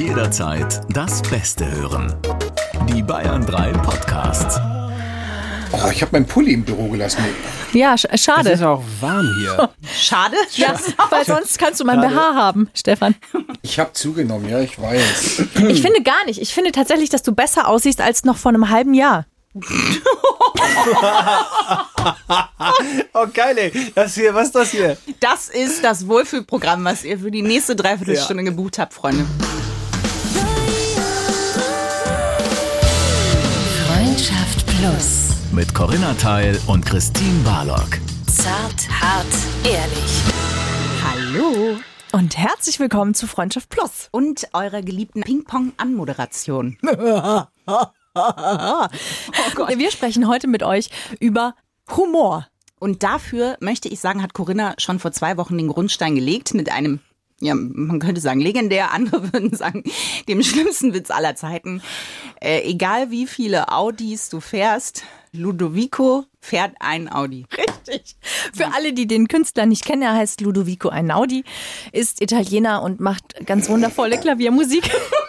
Jederzeit das Beste hören. Die Bayern 3 Podcasts. Oh, ich habe meinen Pulli im Büro gelassen. Ja, sch Es schade. ist auch warm hier. Schade. Ja, weil sonst kannst du mein BH haben, Stefan. Ich habe zugenommen, ja, ich weiß. Ich finde gar nicht. Ich finde tatsächlich, dass du besser aussiehst als noch vor einem halben Jahr. Oh, geil, ey. Das hier, was ist das hier? Das ist das Wohlfühlprogramm, was ihr für die nächste Dreiviertelstunde gebucht habt, Freunde. Plus. Mit Corinna Teil und Christine Barlock. Zart, hart, ehrlich. Hallo. Und herzlich willkommen zu Freundschaft Plus. Und eurer geliebten Ping-Pong-Anmoderation. Wir sprechen heute mit euch über Humor. Und dafür möchte ich sagen, hat Corinna schon vor zwei Wochen den Grundstein gelegt mit einem, ja, man könnte sagen legendär, andere würden sagen, dem schlimmsten Witz aller Zeiten. Äh, egal wie viele Audis du fährst, Ludovico fährt ein Audi. Richtig. Für alle, die den Künstler nicht kennen, er heißt Ludovico Einaudi, ist Italiener und macht ganz wundervolle Klaviermusik.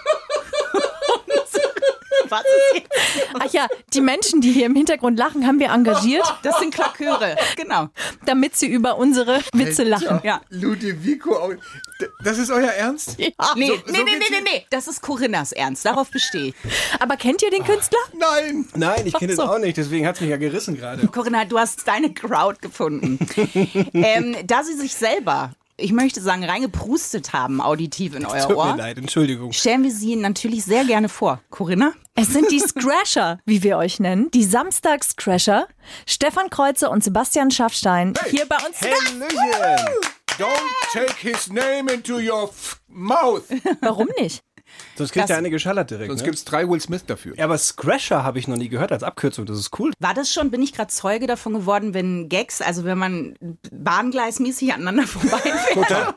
Was ist jetzt? Ach ja, die Menschen, die hier im Hintergrund lachen, haben wir engagiert, Das sind Klaköre. Genau. damit sie über unsere Witze lachen. Ja. Ludovico, das ist euer Ernst? Ja. Nee, So- nee, so nee, nee, nee, nee. Das ist Corinnas Ernst. Darauf bestehe ich. Aber kennt ihr den Künstler? Nein! Nein, ich kenne so. das auch nicht, deswegen hat es mich ja gerissen gerade. Corinna, du hast deine Crowd gefunden. ähm, da sie sich selber, ich möchte sagen, reingeprustet haben, auditiv in euer Tut mir Ohr, leid, Entschuldigung. stellen wir sie natürlich sehr gerne vor. Corinna? Es sind die Scrasher, wie wir euch nennen, die Samstags-Crasher. Stefan Kreuzer und Sebastian Schaffstein hier bei uns. Hallöchen! Don't take his name into your f mouth! Warum nicht? Sonst kriegt Das- der eine geschallert direkt. Sonst ne? gibt's drei Will Smith dafür. Ja, aber Scratcher habe ich noch nie gehört als Abkürzung, das ist cool. War das schon, bin ich gerade Zeuge davon geworden, wenn Gags, also wenn man bahngleismäßig aneinander vorbeifährt?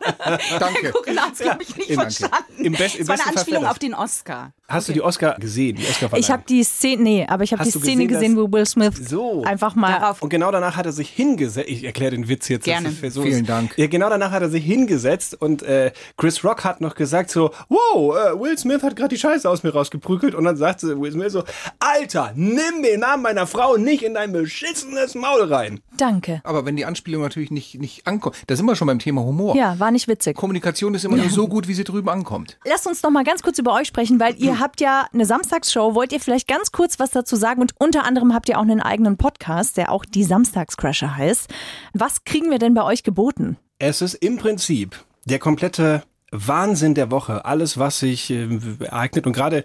Danke. Corinna hat es, glaube ich, nicht verstanden. Im best- im es war eine Anspielung auf den Oscar. Hast du die Oscar gesehen? Die Oscar Ich habe die Szene, nee, aber ich habe die Szene gesehen, gesehen, wo Will Smith So. einfach mal. Darauf Und genau danach hat er sich hingesetzt. Ich erkläre den Witz jetzt. Gerne. So Vielen Dank. Ja, genau danach hat er sich hingesetzt und äh, Chris Rock hat noch gesagt so, wow, äh, Will Smith hat gerade die Scheiße aus mir rausgeprügelt und dann sagte Will Smith so, Alter, nimm den Namen meiner Frau nicht in dein beschissenes Maul rein. Danke. Aber wenn die Anspielung natürlich nicht, nicht ankommt, da sind wir schon beim Thema Humor. Ja, war nicht witzig. Kommunikation ist immer nur so gut, wie sie drüben ankommt. Lasst uns noch mal ganz kurz über euch sprechen, weil ihr habt ja eine Samstagsshow. Wollt ihr vielleicht ganz kurz was dazu sagen? Und unter anderem habt ihr auch einen eigenen Podcast, der auch die Samstagscrasher heißt. Was kriegen wir denn bei euch geboten? Es ist im Prinzip der komplette Wahnsinn der Woche. Alles, was sich äh, ereignet und gerade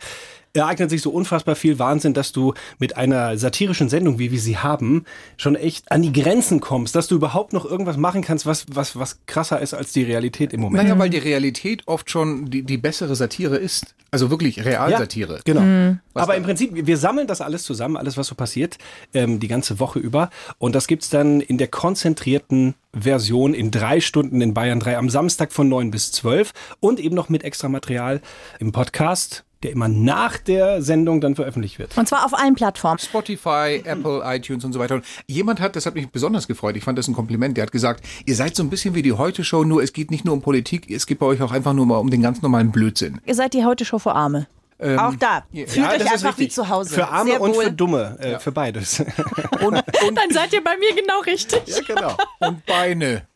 ereignet sich so unfassbar viel Wahnsinn, dass du mit einer satirischen Sendung, wie wir sie haben, schon echt an die Grenzen kommst, dass du überhaupt noch irgendwas machen kannst, was, was, was krasser ist als die Realität im Moment. Naja, weil die Realität oft schon die, die bessere Satire ist. Also wirklich Realsatire. Genau. Was Aber im Prinzip, wir sammeln das alles zusammen, alles, was so passiert, ähm, die ganze Woche über. Und das gibt's dann in der konzentrierten Version in drei Stunden in Bayern 3 am Samstag von 9 bis 12 und eben noch mit extra Material im Podcast, der immer nach der Sendung dann veröffentlicht wird. Und zwar auf allen Plattformen. Spotify, Apple, iTunes und so weiter. Und jemand hat, das hat mich besonders gefreut, ich fand das ein Kompliment, der hat gesagt, ihr seid so ein bisschen wie die Heute-Show, nur es geht nicht nur um Politik, es geht bei euch auch einfach nur mal um den ganz normalen Blödsinn. Ihr seid die heute Show für Arme. Auch da. Fühlt euch das ist einfach wie zu Hause. Für Arme Sehr und wohl. für Dumme, äh, für beides. Und, und, Dann seid ihr bei mir genau richtig. ja, genau. und Beine.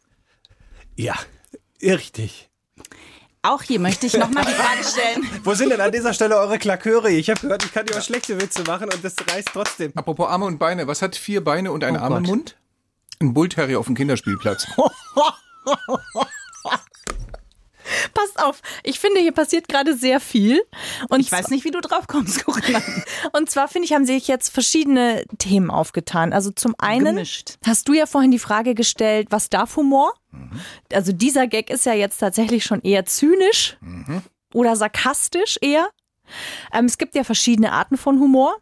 Ja, richtig. Auch hier möchte ich nochmal die Frage stellen. Wo sind denn an dieser Stelle eure Klaköre? Ich habe gehört, ich kann ja auch schlechte Witze machen und das reißt trotzdem. Apropos Arme und Beine, was hat vier Beine und einen Oh Arm im Gott. Mund? Ein Bullterrier auf dem Kinderspielplatz. Passt auf, ich finde, hier passiert gerade sehr viel. Und Ich weiß nicht, wie du drauf kommst, Corinna. Und zwar finde ich, haben sich jetzt verschiedene Themen aufgetan. Also zum einen Gemischt. hast du ja vorhin die Frage gestellt, was darf Humor? Also dieser Gag ist ja jetzt tatsächlich schon eher zynisch oder sarkastisch eher. Ähm, es gibt ja verschiedene Arten von Humor.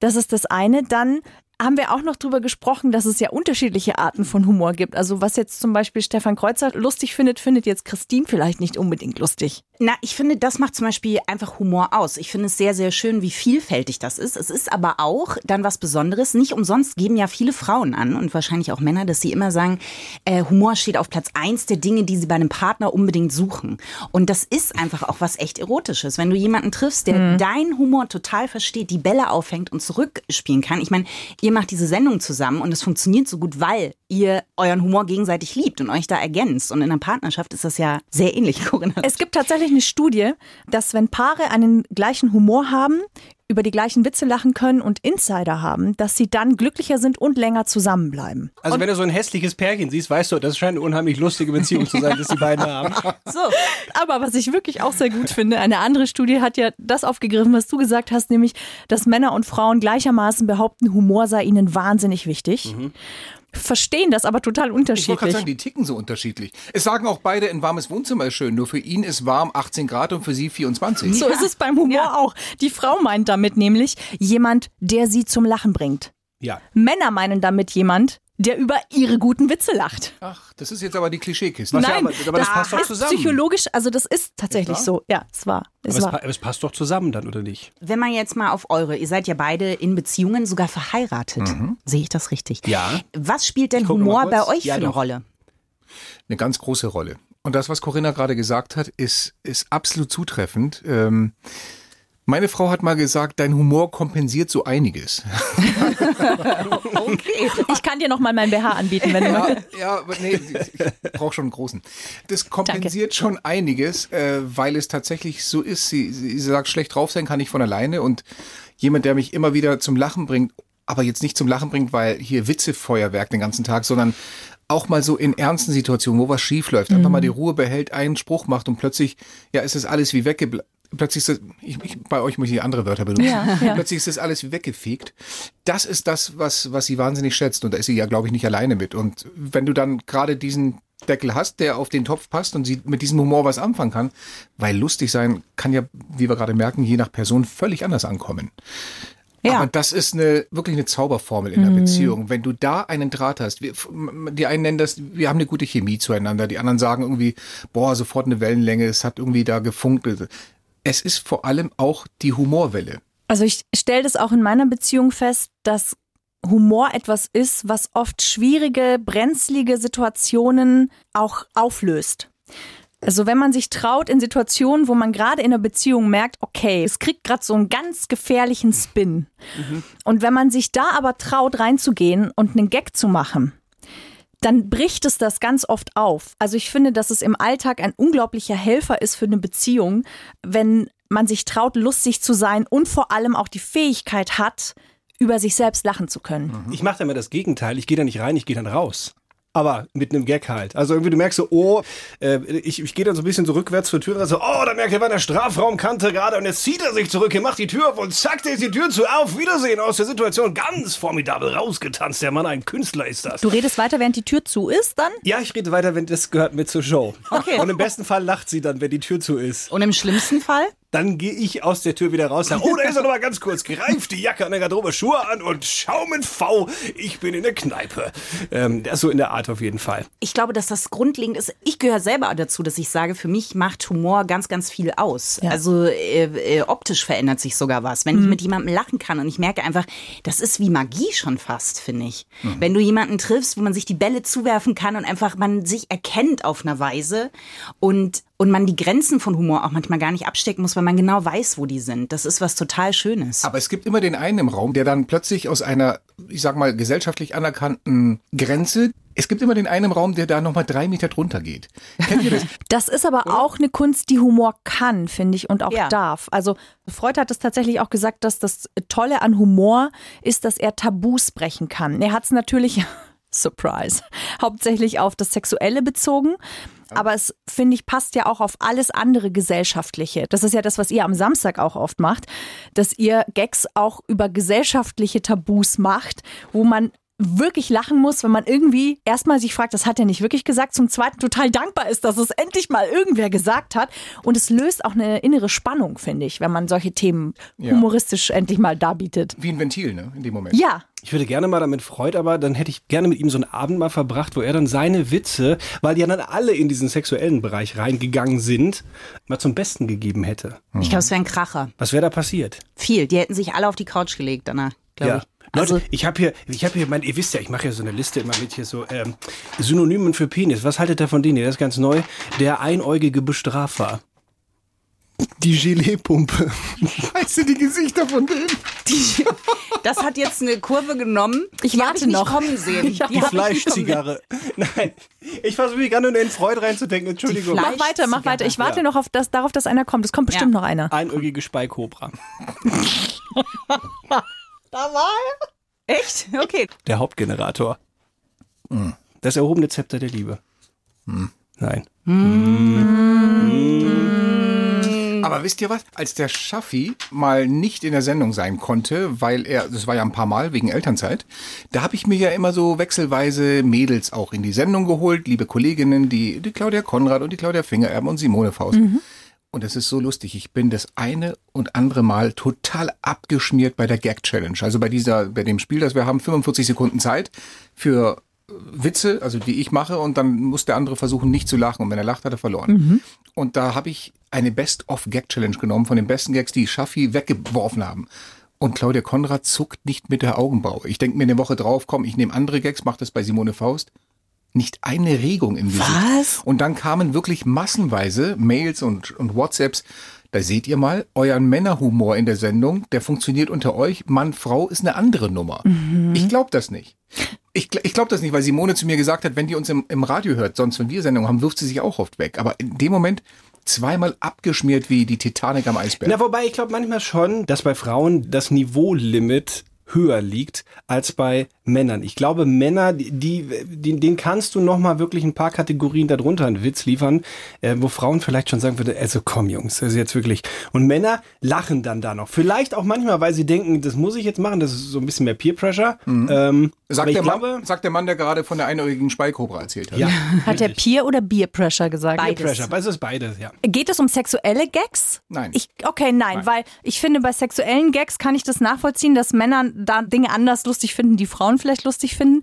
Das ist das eine. Dann haben wir auch noch drüber gesprochen, dass es ja unterschiedliche Arten von Humor gibt. Also was jetzt zum Beispiel Stefan Kreuzer lustig findet, findet jetzt Christine vielleicht nicht unbedingt lustig. Na, ich finde, das macht zum Beispiel einfach Humor aus. Ich finde es sehr, sehr schön, wie vielfältig das ist. Es ist aber auch dann was Besonderes. Nicht umsonst geben ja viele Frauen an und wahrscheinlich auch Männer, dass sie immer sagen, äh, Humor steht auf Platz eins der Dinge, die sie bei einem Partner unbedingt suchen. Und das ist einfach auch was echt Erotisches. Wenn du jemanden triffst, der Mhm. deinen Humor total versteht, die Bälle auffängt und zurückspielen kann. Ich meine, ihr macht diese Sendung zusammen und es funktioniert so gut, weil ihr euren Humor gegenseitig liebt und euch da ergänzt. Und in einer Partnerschaft ist das ja sehr ähnlich, Corinna. Es gibt tatsächlich eine Studie, dass wenn Paare einen gleichen Humor haben, über die gleichen Witze lachen können und Insider haben, dass sie dann glücklicher sind und länger zusammenbleiben. Also wenn du so ein hässliches Pärchen siehst, weißt du, das scheint eine unheimlich lustige Beziehung zu sein, dass die beiden haben. So. Aber was ich wirklich auch sehr gut finde, eine andere Studie hat ja das aufgegriffen, was du gesagt hast, nämlich, dass Männer und Frauen gleichermaßen behaupten, Humor sei ihnen wahnsinnig wichtig. Verstehen das aber total Ich wollte gerade unterschiedlich. sagen, die ticken so unterschiedlich. Es sagen auch beide, ein warmes Wohnzimmer ist schön. Nur für ihn ist warm 18 Grad und für sie 24. So ist es beim Humor auch. Die Frau meint damit nämlich jemand, der sie zum Lachen bringt. Ja. Männer meinen damit jemand, der über ihre guten Witze lacht. Ach, das ist jetzt aber die Klischeekiste. Was ja, Nein, aber- aber das passt doch ist zusammen. psychologisch, also das ist tatsächlich so. Ja, es war. Es Aber es, war. aber es passt doch zusammen dann, oder nicht? Wenn man jetzt mal auf eure, ihr seid ja beide in Beziehungen, sogar verheiratet. Sehe ich das richtig? Ja. Was spielt denn Humor bei euch Ja, für eine doch. Rolle? eine ganz große Rolle. Und das, was Corinna gerade gesagt hat, ist, ist absolut zutreffend. Ähm, meine Frau hat mal gesagt, dein Humor kompensiert so einiges. Okay. Ich kann dir noch mal mein BH anbieten, wenn du Ja, möchtest. ja, aber nee, ich brauche schon einen großen. Das kompensiert schon einiges, äh, weil es tatsächlich so ist. Sie, sie sagt, schlecht drauf sein kann ich von alleine und jemand, der mich immer wieder zum Lachen bringt, aber jetzt nicht zum Lachen bringt, weil hier Witzefeuerwerk den ganzen Tag, sondern auch mal so in ernsten Situationen, wo was schief läuft, einfach mal die Ruhe behält, einen Spruch macht und plötzlich, ja, ist das alles wie weggebleibt. Plötzlich ist das, ich, ich, bei euch muss ich andere Wörter benutzen. Ja, ja. Plötzlich ist das alles weggefegt. Das ist das, was, was sie wahnsinnig schätzt. Und da ist sie ja, glaube ich, nicht alleine mit. Und wenn du dann gerade diesen Deckel hast, der auf den Topf passt und sie mit diesem Humor was anfangen kann, weil lustig sein kann ja, wie wir gerade merken, je nach Person völlig anders ankommen. Ja. Aber das ist eine, wirklich eine Zauberformel in der Mhm. Beziehung. Wenn du da einen Draht hast, wir, die einen nennen das, wir haben eine gute Chemie zueinander, die anderen sagen irgendwie, boah, sofort eine Wellenlänge, es hat irgendwie da gefunkt. Es ist vor allem auch die Humorwelle. Also ich stelle das auch in meiner Beziehung fest, dass Humor etwas ist, was oft schwierige, brenzlige Situationen auch auflöst. Also wenn man sich traut in Situationen, wo man gerade in einer Beziehung merkt, okay, es kriegt gerade so einen ganz gefährlichen Spin. Und wenn man sich da aber traut reinzugehen und einen Gag zu machen, dann bricht es das ganz oft auf. Also ich finde, dass es im Alltag ein unglaublicher Helfer ist für eine Beziehung, wenn man sich traut, lustig zu sein und vor allem auch die Fähigkeit hat, über sich selbst lachen zu können. Ich mache da immer das Gegenteil. Ich gehe da nicht rein, ich gehe dann raus. Aber mit einem Gag halt. Also irgendwie du merkst so, oh, äh, ich, ich gehe dann so ein bisschen so rückwärts zur Tür, also, oh, da merkt er bei der Strafraumkante gerade und jetzt zieht er sich zurück, er macht die Tür auf und zack, der ist die Tür zu, auf Wiedersehen aus der Situation. Ganz formidabel rausgetanzt, der Mann, ein Künstler ist das. Du redest weiter, während die Tür zu ist, dann? Ja, ich rede weiter, wenn das gehört mit zur Show. Okay. Und im besten Fall lacht sie dann, wenn die Tür zu ist. Und im schlimmsten Fall? Dann gehe ich aus der Tür wieder raus, sage, oh, da ist er noch mal ganz kurz, greift die Jacke an der Garderobe, Schuhe an und schau mit V, ich bin in der Kneipe. Ähm, das so in der Art auf jeden Fall. Ich glaube, dass das grundlegend ist. Ich gehöre selber dazu, dass ich sage, für mich macht Humor ganz, ganz viel aus. Ja. Also äh, äh, optisch verändert sich sogar was. Wenn ich mit jemandem lachen kann und ich merke einfach, das ist wie Magie schon fast, finde ich. Wenn du jemanden triffst, wo man sich die Bälle zuwerfen kann und einfach man sich erkennt auf einer Weise und und man die Grenzen von Humor auch manchmal gar nicht abstecken muss, weil man genau weiß, wo die sind. Das ist was total Schönes. Aber es gibt immer den einen im Raum, der dann plötzlich aus einer, ich sag mal, gesellschaftlich anerkannten Grenze, es gibt immer den einen im Raum, der da nochmal drei Meter drunter geht. Kennt ihr das? Das ist aber auch eine Kunst, die Humor kann, finde ich, und auch Ja. darf. Also Freud hat es tatsächlich auch gesagt, dass das Tolle an Humor ist, dass er Tabus brechen kann. Er hat es natürlich, Surprise, hauptsächlich auf das Sexuelle bezogen. Aber es, finde ich, passt ja auch auf alles andere Gesellschaftliche. Das ist ja das, was ihr am Samstag auch oft macht, dass ihr Gags auch über gesellschaftliche Tabus macht, wo man wirklich lachen muss, wenn man irgendwie erstmal sich fragt, das hat er nicht wirklich gesagt, zum zweiten total dankbar ist, dass es endlich mal irgendwer gesagt hat. Und es löst auch eine innere Spannung, finde ich, wenn man solche Themen Ja. humoristisch endlich mal darbietet. Wie ein Ventil, ne? In dem Moment. Ja, Ich würde gerne mal damit Freud, aber dann hätte ich gerne mit ihm so einen Abend mal verbracht, wo er dann seine Witze, weil die ja dann alle in diesen sexuellen Bereich reingegangen sind, mal zum Besten gegeben hätte. Ich glaube, es wäre ein Kracher. Was wäre da passiert? Viel. Die hätten sich alle auf die Couch gelegt danach, glaube ich. Leute, Also, ich habe hier, ich habe hier, mein, ihr wisst ja, ich mache ja so eine Liste immer mit hier so ähm, Synonymen für Penis. Was haltet ihr von denen? Das ist ganz neu. Der einäugige Bestrafer. Die Gelee-Pumpe. Weißt du die Gesichter von denen? die, das hat jetzt eine Kurve genommen. Ich die warte ich nicht noch. kommen sehen. Ich hab- Die Die Fleischzigarre. Nein, ich versuche mich gerade nur in Freud reinzudenken. Entschuldigung. Mach weiter, mach weiter. Ich warte Ja. noch auf das, darauf, dass einer kommt. Es kommt bestimmt Ja. noch einer. Einäugige Speikobra. Echt? Okay. Der Hauptgenerator. Das erhobene Zepter der Liebe. Nein. Aber wisst ihr was? Als der Schaffi mal nicht in der Sendung sein konnte, weil er, das war ja ein paar Mal wegen Elternzeit, da habe ich mir ja immer so wechselweise Mädels auch in die Sendung geholt, liebe Kolleginnen, die, die Claudia Konrad und die Claudia Fingererben und Simone Faust. Und es ist so lustig. Ich bin das eine und andere Mal total abgeschmiert bei der Gag Challenge. Also bei dieser, bei dem Spiel, das wir haben, 45 Sekunden Zeit für Witze, also die ich mache, und dann muss der andere versuchen, nicht zu lachen. Und wenn er lacht, hat er verloren. Und da habe ich eine Best-of-Gag-Challenge genommen von den besten Gags, die Schaffi weggeworfen haben. Und Claudia Konrad zuckt nicht mit der Augenbraue. Ich denke mir eine Woche drauf, komm, ich nehme andere Gags, mach das bei Simone Faust. Nicht eine Regung im Gesicht. Was? Und dann kamen wirklich massenweise Mails und, und WhatsApps. Da seht ihr mal, euren Männerhumor in der Sendung, der funktioniert unter euch. Mann, Frau ist eine andere Nummer. Ich glaube das nicht. Ich, ich glaube das nicht, weil Simone zu mir gesagt hat, wenn die uns im, im Radio hört, sonst wenn wir Sendungen haben, wirft sie sich auch oft weg. Aber in dem Moment zweimal abgeschmiert wie die Titanic am Eisberg. Na, wobei ich glaube manchmal schon, dass bei Frauen das Niveaulimit höher liegt als bei Männern. Ich glaube, Männer, die, die, denen kannst du noch mal wirklich ein paar Kategorien darunter einen Witz liefern, äh, wo Frauen vielleicht schon sagen würde, also komm Jungs, das ist jetzt wirklich. Und Männer lachen dann da noch. Vielleicht auch manchmal, weil sie denken, das muss ich jetzt machen, das ist so ein bisschen mehr Peer Pressure. Ähm, aber sagt, ich der glaube, Mann, sagt der Mann, der gerade von der einäugigen Speikobra erzählt hat. ja, Hat der Peer oder Beer Pressure gesagt? Beides. Pressure, weil es ist beides, ja. Geht es um sexuelle Gags? Nein. Ich, okay, nein, weil ich finde, bei sexuellen Gags kann ich das nachvollziehen, dass Männer da Dinge anders lustig finden, die Frauen vielleicht lustig finden.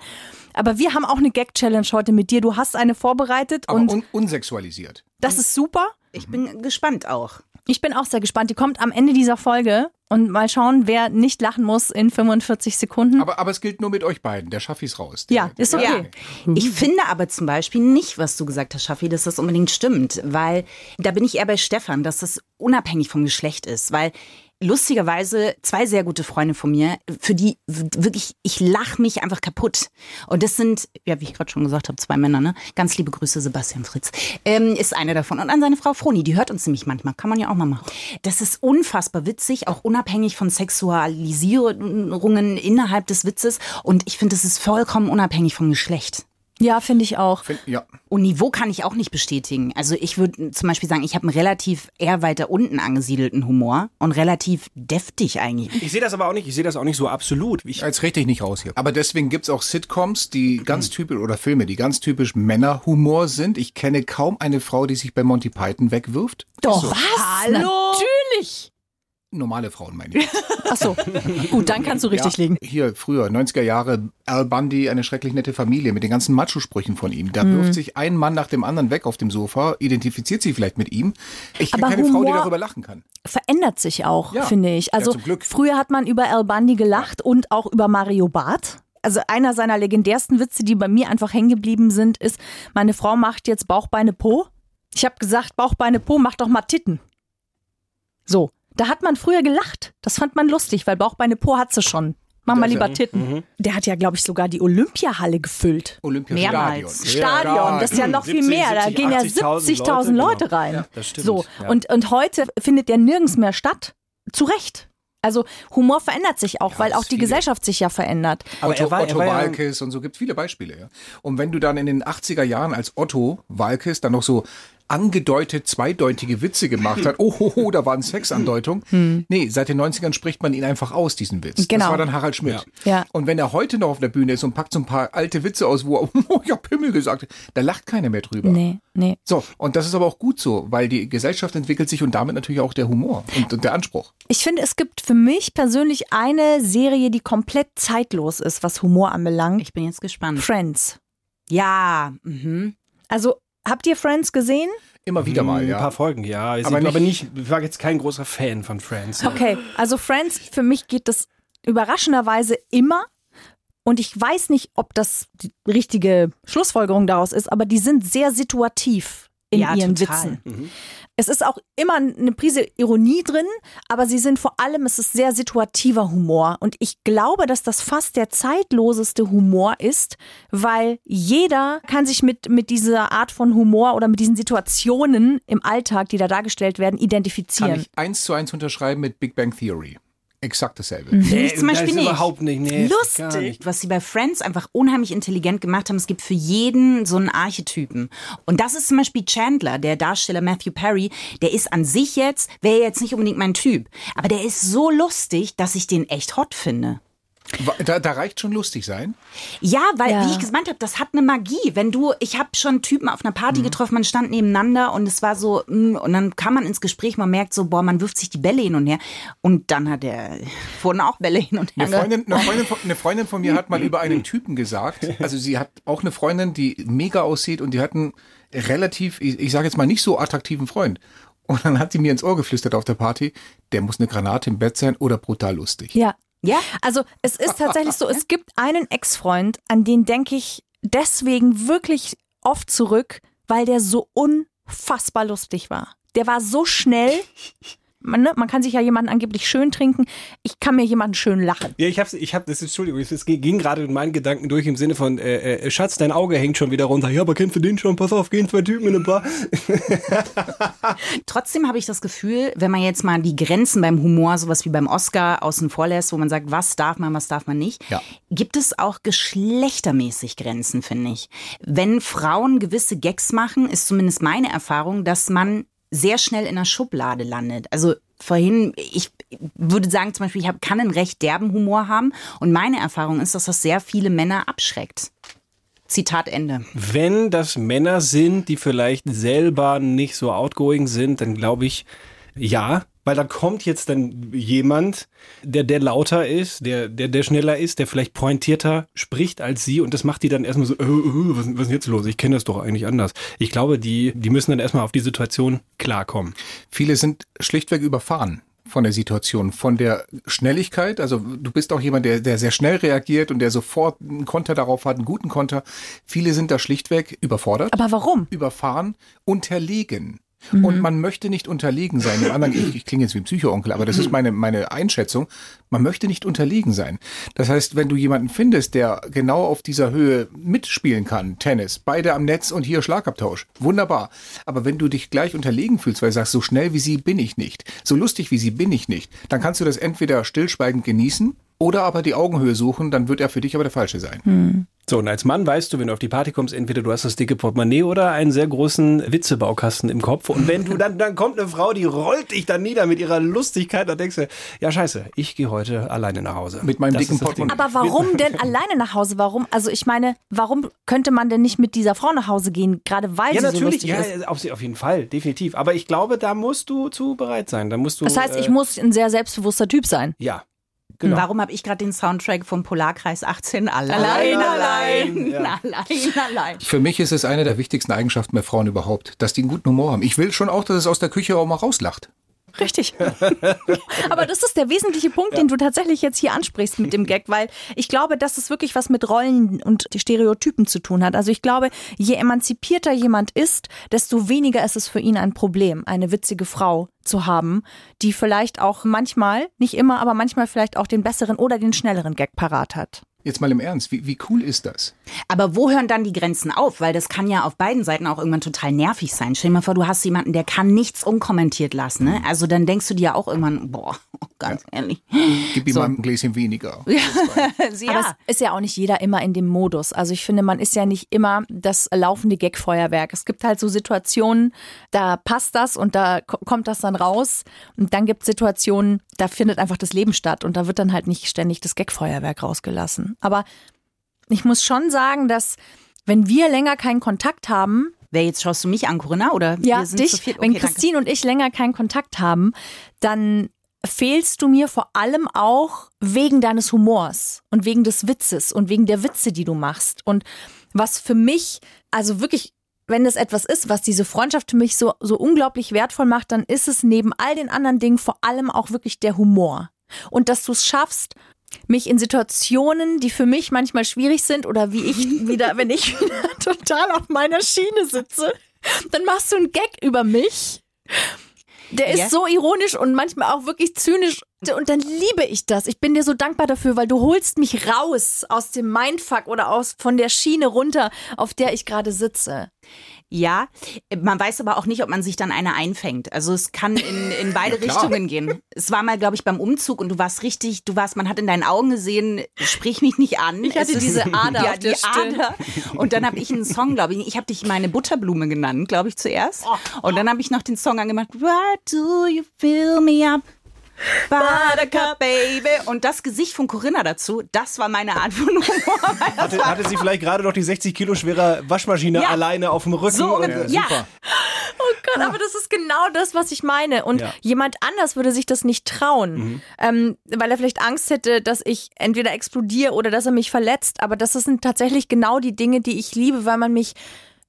Aber wir haben auch eine Gag-Challenge heute mit dir. Du hast eine vorbereitet Aber und un unsexualisiert. das ist super. Ich bin gespannt auch. Ich bin auch sehr gespannt. Die kommt am Ende dieser Folge und mal schauen, wer nicht lachen muss in 45 Sekunden. Aber, aber es gilt nur mit euch beiden. Der Schaffi ist raus. Der- ja, ist okay. Ja. Ich finde aber zum Beispiel nicht, was du gesagt hast, Schaffi, dass das unbedingt stimmt, weil da bin ich eher bei Stefan, dass das unabhängig vom Geschlecht ist, weil lustigerweise zwei sehr gute Freunde von mir, für die wirklich, ich lache mich einfach kaputt. Und das sind, ja, wie ich gerade schon gesagt habe, zwei Männer, ne? Ganz liebe Grüße, Sebastian Fritz, ähm, ist einer davon. Und an seine Frau Froni, die hört uns nämlich manchmal, kann man ja auch mal machen. Das ist unfassbar witzig, auch unabhängig von Sexualisierungen innerhalb des Witzes. Und ich finde, das ist vollkommen unabhängig vom Geschlecht. Ja, finde ich auch. Find- Ja. Und Niveau kann ich auch nicht bestätigen. Also ich würde zum Beispiel sagen, ich habe einen relativ eher weiter unten angesiedelten Humor und relativ deftig eigentlich. Ich sehe das aber auch nicht, ich sehe das auch nicht so absolut. Ich, Jetzt rede ich nicht raus hier. Aber deswegen gibt's auch Sitcoms, die ganz typisch, oder Filme, die ganz typisch Männerhumor sind. Ich kenne kaum eine Frau, die sich bei Monty Python wegwirft. Doch, So. was? Natürlich. Normale Frauen, meine ich. Ach so. Gut, dann kannst du richtig ja, liegen. Hier, früher, 90er Jahre, Al Bundy, eine schrecklich nette Familie mit den ganzen Macho-Sprüchen von ihm. Da Mhm. wirft sich ein Mann nach dem anderen weg auf dem Sofa, identifiziert sich vielleicht mit ihm. Ich kenne Aber keine Frau, die Humor- darüber lachen kann. Verändert sich auch, Ja. finde ich. Ja, Also zum Glück. früher hat man über Al Bundy gelacht und auch über Mario Barth. Also einer seiner legendärsten Witze, die bei mir einfach hängen geblieben sind, ist, meine Frau macht jetzt Bauchbeine Po. Ich habe gesagt, Bauchbeine Po, mach doch mal Titten. So, da hat man früher gelacht. Das fand man lustig, weil Bauchbeine Po hat sie schon. Mach mal lieber Titten. Der hat ja, glaube ich, sogar die Olympiahalle gefüllt. Olympiastadion. Mehrmals. Stadion, das ist ja noch viel 70, mehr. Da 70, gehen ja 80.000 70.000 Leute, Leute, rein. genau. das stimmt, So, ja. und, und heute findet der nirgends mehr statt. Zu Recht. Also Humor verändert sich auch, weil auch die viele. Gesellschaft sich ja verändert. Aber Otto, er war- er Otto war ja- Walkes und so gibt viele Beispiele. Ja. Und wenn du dann in den 80er Jahren als Otto Walkes dann noch so angedeutet zweideutige Witze gemacht hat. Oh, ho, ho, da war eine Sexandeutung. Nee, seit den 90ern spricht man ihn einfach aus, diesen Witz. Genau. Das war dann Harald Schmidt. Ja. Und wenn er heute noch auf der Bühne ist und packt so ein paar alte Witze aus, wo er, oh, ich hab Pimmel gesagt, da lacht keiner mehr drüber. Nee, nee. So, und das ist aber auch gut so, weil die Gesellschaft entwickelt sich und damit natürlich auch der Humor und, und der Anspruch. Ich finde, es gibt für mich persönlich eine Serie, die komplett zeitlos ist, was Humor anbelangt. Ich bin jetzt gespannt. Friends. Ja, mhm. Also, habt ihr Friends gesehen? Immer wieder mal, Ein ja. paar Folgen, ja. Ich Aber aber, nicht- nicht, ich war jetzt kein großer Fan von Friends. Okay, also Friends, für mich geht das überraschenderweise immer. Und ich weiß nicht, ob das die richtige Schlussfolgerung daraus ist, aber die sind sehr situativ in Ja, ihren total. Witzen. Es ist auch immer eine Prise Ironie drin, aber sie sind vor allem, es ist sehr situativer Humor. Und ich glaube, dass das fast der zeitloseste Humor ist, weil jeder kann sich mit, mit dieser Art von Humor oder mit diesen Situationen im Alltag, die da dargestellt werden, Kann identifizieren. ich eins zu eins unterschreiben mit Big Bang Theory. Exakt dasselbe. Nee, zum Beispiel das nicht. überhaupt nicht. Nee, Lustig. nicht. Was sie bei Friends einfach unheimlich intelligent gemacht haben, es gibt für jeden so einen Archetypen. Und das ist zum Beispiel Chandler, der Darsteller Matthew Perry, der ist an sich jetzt, wäre jetzt nicht unbedingt mein Typ. Aber der ist so lustig, dass ich den echt hot finde. Da, da reicht schon lustig sein. Ja, weil, Ja. wie ich gemeint habe, das hat eine Magie. Wenn du, ich habe schon Typen auf einer Party getroffen, man stand nebeneinander und es war so, mm, und dann kam man ins Gespräch, man merkt so, boah, man wirft sich die Bälle hin und her. Und dann hat er, wurden auch Bälle hin und her. Eine Freundin, eine, Freundin von, eine Freundin von mir hat mal über einen Typen gesagt, also sie hat auch eine Freundin, die mega aussieht und die hat einen relativ, ich, ich sage jetzt mal nicht so attraktiven Freund. Und dann hat sie mir ins Ohr geflüstert auf der Party, der muss eine Granate im Bett sein oder brutal lustig. Ja. Ja? Also es ist tatsächlich so, es gibt einen Ex-Freund, an den denke ich deswegen wirklich oft zurück, weil der so unfassbar lustig war. Der war so schnell. Man, ne, man kann sich ja jemanden angeblich schön trinken. Ich kann mir jemanden schön lachen. Ja, ich hab's, ich hab, das ist, Entschuldigung, es ging gerade in meinen Gedanken durch im Sinne von, äh, äh, Schatz, dein Auge hängt schon wieder runter. Ja, aber kennst du den schon? Pass auf, gehen zwei Typen in eine Bar. Trotzdem habe ich das Gefühl, wenn man jetzt mal die Grenzen beim Humor, sowas wie beim Oscar außen vor lässt, wo man sagt, was darf man, was darf man nicht, Ja. gibt es auch geschlechtermäßig Grenzen, finde ich. Wenn Frauen gewisse Gags machen, ist zumindest meine Erfahrung, dass man sehr schnell in der Schublade landet. Also vorhin, ich würde sagen zum Beispiel, ich kann einen recht derben Humor haben und meine Erfahrung ist, dass das sehr viele Männer abschreckt. Zitat Ende. Wenn das Männer sind, die vielleicht selber nicht so outgoing sind, dann glaube ich, ja. Weil da kommt jetzt dann jemand, der, der lauter ist, der, der, der schneller ist, der vielleicht pointierter spricht als sie und das macht die dann erstmal so, äh, äh, was, was ist denn jetzt los? Ich kenne das doch eigentlich anders. Ich glaube, die, die müssen dann erstmal auf die Situation klarkommen. Viele sind schlichtweg überfahren von der Situation, von der Schnelligkeit. Also du bist auch jemand, der, der sehr schnell reagiert und der sofort einen Konter darauf hat, einen guten Konter. Viele sind da schlichtweg überfordert, Aber warum? überfahren, unterlegen. Und man möchte nicht unterlegen sein. Dem anderen, ich, ich klinge jetzt wie ein Psycho-Onkel, aber das ist meine, meine Einschätzung. Man möchte nicht unterlegen sein. Das heißt, wenn du jemanden findest, der genau auf dieser Höhe mitspielen kann, Tennis, beide am Netz und hier Schlagabtausch, wunderbar. Aber wenn du dich gleich unterlegen fühlst, weil du sagst, so schnell wie sie bin ich nicht, so lustig wie sie bin ich nicht, dann kannst du das entweder stillschweigend genießen oder aber die Augenhöhe suchen, dann wird er für dich aber der Falsche sein. So, und als Mann weißt du, wenn du auf die Party kommst, entweder du hast das dicke Portemonnaie oder einen sehr großen Witzebaukasten im Kopf. Und wenn du dann, dann kommt eine Frau, die rollt dich dann nieder mit ihrer Lustigkeit, dann denkst du, ja scheiße, ich gehe heute alleine nach Hause. Mit meinem Das dicken. Portemonnaie. Aber warum denn alleine nach Hause? Warum? Also ich meine, warum könnte man denn nicht mit dieser Frau nach Hause gehen, gerade weil Ja, sie so natürlich, lustig ja, ist? auf, auf jeden Fall, definitiv. Aber ich glaube, da musst du zu bereit sein. Da musst du. Das heißt, äh, ich muss ein sehr selbstbewusster Typ sein. Ja. Genau. Warum habe ich gerade den Soundtrack vom Polarkreis 18 allein, Allein, allein, allein, allein. Für mich ist es eine der wichtigsten Eigenschaften bei Frauen überhaupt, dass die einen guten Humor haben. Ich will schon auch, dass es aus der Küche auch mal rauslacht. Richtig. Aber das ist der wesentliche Punkt, den du tatsächlich jetzt hier ansprichst mit dem Gag, weil ich glaube, dass es wirklich was mit Rollen und Stereotypen zu tun hat. Also ich glaube, je emanzipierter jemand ist, desto weniger ist es für ihn ein Problem, eine witzige Frau zu haben, die vielleicht auch manchmal, nicht immer, aber manchmal vielleicht auch den besseren oder den schnelleren Gag parat hat. Jetzt mal im Ernst, wie, wie cool ist das? Aber wo hören dann die Grenzen auf? Weil das kann ja auf beiden Seiten auch irgendwann total nervig sein. Stell dir mal vor, du hast jemanden, der kann nichts unkommentiert lassen. Ne? Also dann denkst du dir auch irgendwann, boah, ganz ehrlich. Gib ihm mal ein Gläschen weniger. Ja. Aber es ist ja auch nicht jeder immer in dem Modus. Also ich finde, man ist ja nicht immer das laufende Gagfeuerwerk. Es gibt halt so Situationen, da passt das und da ko- kommt das dann raus. Und dann gibt es Situationen, da findet einfach das Leben statt und da wird dann halt nicht ständig das Gagfeuerwerk rausgelassen. Aber ich muss schon sagen, dass wenn wir länger keinen Kontakt haben, Wer jetzt schaust du mich an, Corinna? Oder ja, dich, viert? wenn Okay, danke. Christine und ich länger keinen Kontakt haben, dann fehlst du mir vor allem auch wegen deines Humors und wegen des Witzes und wegen der Witze, die du machst. Und was für mich, also wirklich, wenn es etwas ist, was diese Freundschaft für mich so, so unglaublich wertvoll macht, dann ist es neben all den anderen Dingen vor allem auch wirklich der Humor. Und dass du es schaffst, mich in Situationen, die für mich manchmal schwierig sind oder wie ich wieder, wenn ich wieder total auf meiner Schiene sitze, dann machst du einen Gag über mich. Der ist Ja. so ironisch und manchmal auch wirklich zynisch. Und dann liebe ich das. Ich bin dir so dankbar dafür, weil du holst mich raus aus dem Mindfuck oder aus von der Schiene runter, auf der ich gerade sitze. Ja, man weiß aber auch nicht, ob man sich dann eine einfängt. Also es kann in, in beide klar. Richtungen gehen. Es war mal, glaube ich, beim Umzug und du warst richtig, du warst, man hat in deinen Augen gesehen, sprich mich nicht an. Ich hatte diese Ader ja, auf der die Stirn. Ader. Und dann habe ich einen Song, glaube ich, ich habe dich meine Butterblume genannt, glaube ich, zuerst. Und dann habe ich noch den Song angemacht, Why do you fill me up? Buttercup, baby. Und das Gesicht von Corinna dazu, das war meine Art von Humor. Hatte, hatte sie vielleicht gerade noch die 60 Kilo schwere Waschmaschine Ja. alleine auf dem Rücken? So und, Ja. Super. Oh Gott, aber das ist genau das, was ich meine. Und Ja. jemand anders würde sich das nicht trauen, ähm, weil er vielleicht Angst hätte, dass ich entweder explodiere oder dass er mich verletzt. Aber das sind tatsächlich genau die Dinge, die ich liebe, weil man mich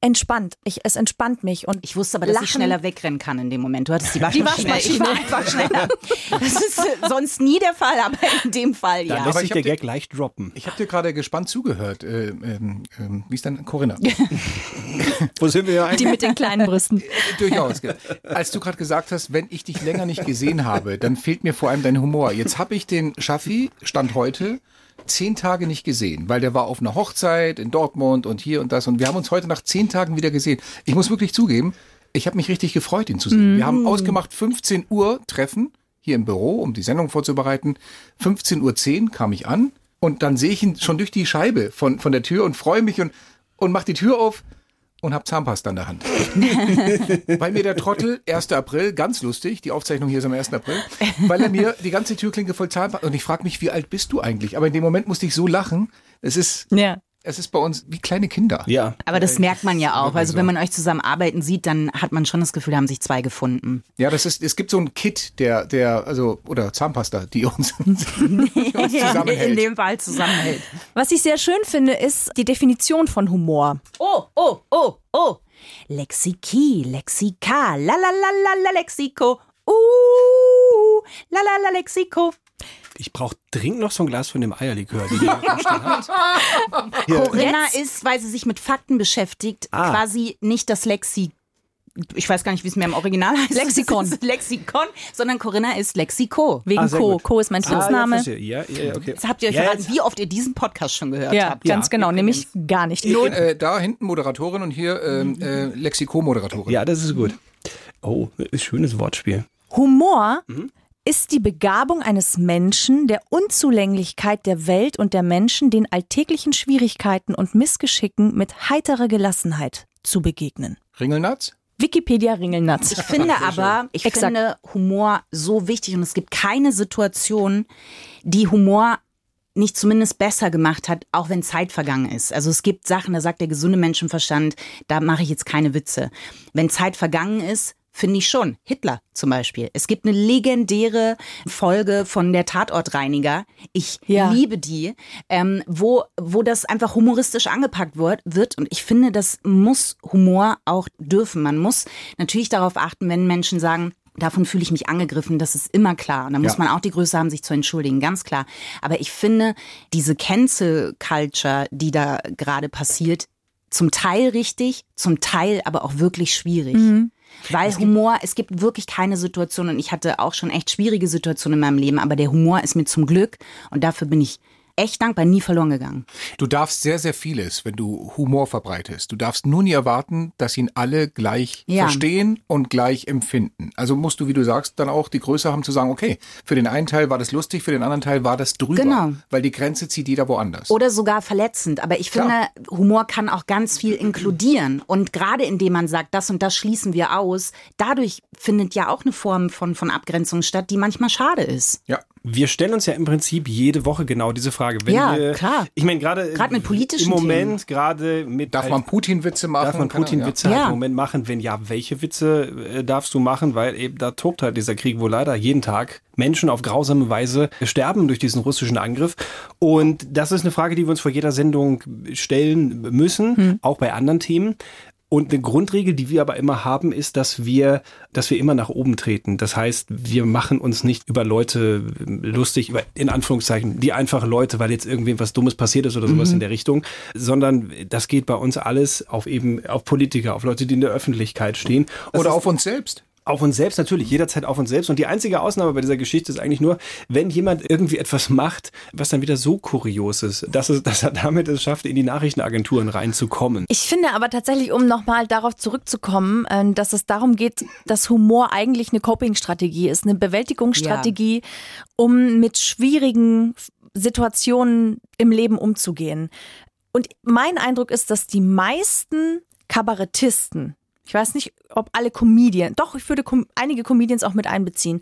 entspannt. Ich, es entspannt mich. Und Ich wusste aber, dass Lachen- ich schneller wegrennen kann in dem Moment. Du hattest die Waschmaschine. Waschmaschine. Ich war einfach schneller. Das ist äh, sonst nie der Fall, aber in dem Fall ja. lässt Aber sich ich der Gag leicht droppen. Ich habe dir gerade gespannt zugehört. Äh, ähm, ähm, wie ist denn Corinna? Wo sind wir ja die eigentlich? mit den kleinen Brüsten. Durchaus. gell. Als du gerade gesagt hast, wenn ich dich länger nicht gesehen habe, dann fehlt mir vor allem dein Humor. Jetzt habe ich den Schaffi, Stand heute, zehn Tage nicht gesehen, weil der war auf einer Hochzeit in Dortmund und hier und das. Und wir haben uns heute nach zehn Tagen wieder gesehen. Ich muss wirklich zugeben, ich habe mich richtig gefreut, ihn zu sehen. Wir haben ausgemacht 15 Uhr Treffen hier im Büro, um die Sendung vorzubereiten. 15.10 Uhr kam ich an und dann sehe ich ihn schon durch die Scheibe von, von der Tür und freue mich und, und mache die Tür auf und habe Zahnpasta in der Hand. Weil mir der Trottel, 1. April, ganz lustig, die Aufzeichnung hier ist am 1. April, weil er mir die ganze Türklinke voll Zahnpasta, und ich frage mich, wie alt bist du eigentlich? Aber in dem Moment musste ich so lachen. Es ist, Ja. Es ist bei uns wie kleine Kinder. Ja. Aber das merkt man ja auch. Also so. wenn man euch zusammen arbeiten sieht, dann hat man schon das Gefühl, da haben sich zwei gefunden. Ja, das ist, es gibt so ein Kit, der, der, also, oder Zahnpasta, die uns, die uns zusammenhält. In dem Fall zusammenhält. Was ich sehr schön finde, ist die Definition von Humor. Oh, oh, oh, oh. Lexiki, Lexika, la la la la la Lexiko. Uh, la la la Lexiko. Ich brauche dringend noch so ein Glas von dem Eierlikör, die im Stall habt. Corinna Jetzt- ist, weil sie sich mit Fakten beschäftigt, Ah. quasi nicht das Lexi. Ich weiß gar nicht, wie es mir im Original heißt. Lexikon. Lexikon, sondern Corinna ist Lexiko. Wegen Ah, Co. gut. Co ist mein Ah, ja, Spitzname. verstehe. ja, ja, okay. Jetzt habt ihr euch Ja, verraten, wie oft ihr diesen Podcast schon gehört ja, habt. ganz Ja, genau, nämlich gar nicht. Ich bin, äh, da hinten Moderatorin und hier ähm, äh, Lexiko-Moderatorin. Ja, das ist gut. Oh, schönes Wortspiel. Humor ist die Begabung eines Menschen, der Unzulänglichkeit der Welt und der Menschen den alltäglichen Schwierigkeiten und Missgeschicken mit heiterer Gelassenheit zu begegnen. Ringelnatz? Wikipedia Ringelnatz. Ich finde aber, ich Exakt. finde Humor so wichtig und es gibt keine Situation, die Humor nicht zumindest besser gemacht hat, auch wenn Zeit vergangen ist. Also es gibt Sachen, da sagt der gesunde Menschenverstand, da mache ich jetzt keine Witze. Wenn Zeit vergangen ist, finde ich schon. Hitler zum Beispiel. Es gibt eine legendäre Folge von der Tatortreiniger. Ich Ja. liebe die, ähm, wo, wo das einfach humoristisch angepackt wird, wird. Und ich finde, das muss Humor auch dürfen. Man muss natürlich darauf achten, wenn Menschen sagen, Davon fühle ich mich angegriffen, das ist immer klar. Und da muss Ja. man auch die Größe haben, sich zu entschuldigen, ganz klar. Aber ich finde, diese Cancel Culture, die da gerade passiert, zum Teil richtig, zum Teil aber auch wirklich schwierig. Weil Humor, es gibt wirklich keine Situation und ich hatte auch schon echt schwierige Situationen in meinem Leben, aber der Humor ist mir zum Glück und dafür bin ich echt dankbar, nie verloren gegangen. Du darfst sehr, sehr vieles, wenn du Humor verbreitest. Du darfst nur nie erwarten, dass ihn alle gleich Ja. verstehen und gleich empfinden. Also musst du, wie du sagst, dann auch die Größe haben zu sagen, okay, für den einen Teil war das lustig, für den anderen Teil war das drüber. Genau. Weil die Grenze zieht jeder woanders. Oder sogar verletzend. Aber ich finde, Klar. Humor kann auch ganz viel inkludieren. Und gerade indem man sagt, das und das schließen wir aus, dadurch findet ja auch eine Form von, von Abgrenzung statt, die manchmal schade ist. ja. Wir stellen uns ja im Prinzip jede Woche genau diese Frage. Wenn Ja, wir, klar. Ich meine, gerade Gerade mit politischen im Moment, gerade mit Darf halt- man Putin-Witze machen? Darf man Putin-Witze ja. halt Ja. im Moment machen? Wenn ja, welche Witze äh, darfst du machen? Weil eben da tobt halt dieser Krieg, wo leider jeden Tag Menschen auf grausame Weise sterben durch diesen russischen Angriff. Und das ist eine Frage, die wir uns vor jeder Sendung stellen müssen, auch bei anderen Themen. Und eine Grundregel, die wir aber immer haben, ist, dass wir, dass wir immer nach oben treten. Das heißt, wir machen uns nicht über Leute lustig, über, in Anführungszeichen, die einfachen Leute, weil jetzt irgendwem was Dummes passiert ist oder sowas in der Richtung, sondern das geht bei uns alles auf eben, auf Politiker, auf Leute, die in der Öffentlichkeit stehen. Das Oder auf uns selbst. Auf uns selbst natürlich, jederzeit auf uns selbst. Und die einzige Ausnahme bei dieser Geschichte ist eigentlich nur, wenn jemand irgendwie etwas macht, was dann wieder so kurios ist, dass, es, dass er damit es schafft, in die Nachrichtenagenturen reinzukommen. Ich finde aber tatsächlich, um nochmal darauf zurückzukommen, äh, dass es darum geht, dass Humor eigentlich eine Coping-Strategie ist, eine Bewältigungsstrategie, um mit schwierigen Situationen im Leben umzugehen. Und mein Eindruck ist, dass die meisten Kabarettisten, ich weiß nicht, ob alle Comedian, doch, ich würde einige Comedians auch mit einbeziehen,